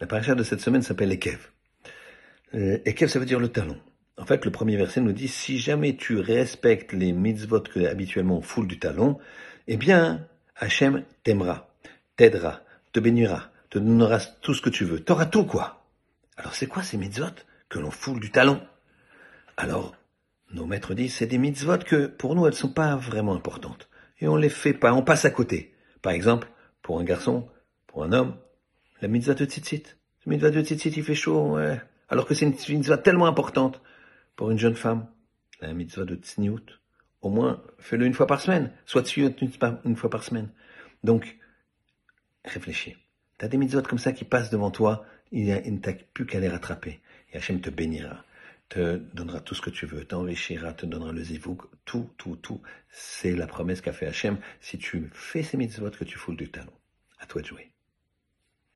La paracha de cette semaine s'appelle Ekev. Euh, Ekev, ça veut dire le talon. En fait, le premier verset nous dit, si jamais tu respectes les mitzvot que habituellement on foule du talon, eh bien, Hachem t'aimera, t'aidera, te bénira, te donnera tout ce que tu veux. T'auras tout, quoi. Alors, c'est quoi ces mitzvot que l'on foule du talon? Alors, nos maîtres disent, c'est des mitzvot que, pour nous, elles sont pas vraiment importantes. Et on les fait pas, on passe à côté. Par exemple, pour un garçon, pour un homme, la mitzvah de tzitzit. La mitzvah de tzitzit, il fait chaud, ouais. Alors que c'est une mitzvah tellement importante. Pour une jeune femme, la mitzvah de tzniut, au moins, fais-le une fois par semaine. Soit tzniut une fois par semaine. Donc, réfléchis. T'as des mitzvot comme ça qui passent devant toi, il ne t'a plus qu'à les rattraper. Et Hachem te bénira, te donnera tout ce que tu veux, t'enrichira, te donnera le zivouk, tout, tout, tout. C'est la promesse qu'a fait Hachem si tu fais ces mitzvot que tu foules du talon. À toi de jouer.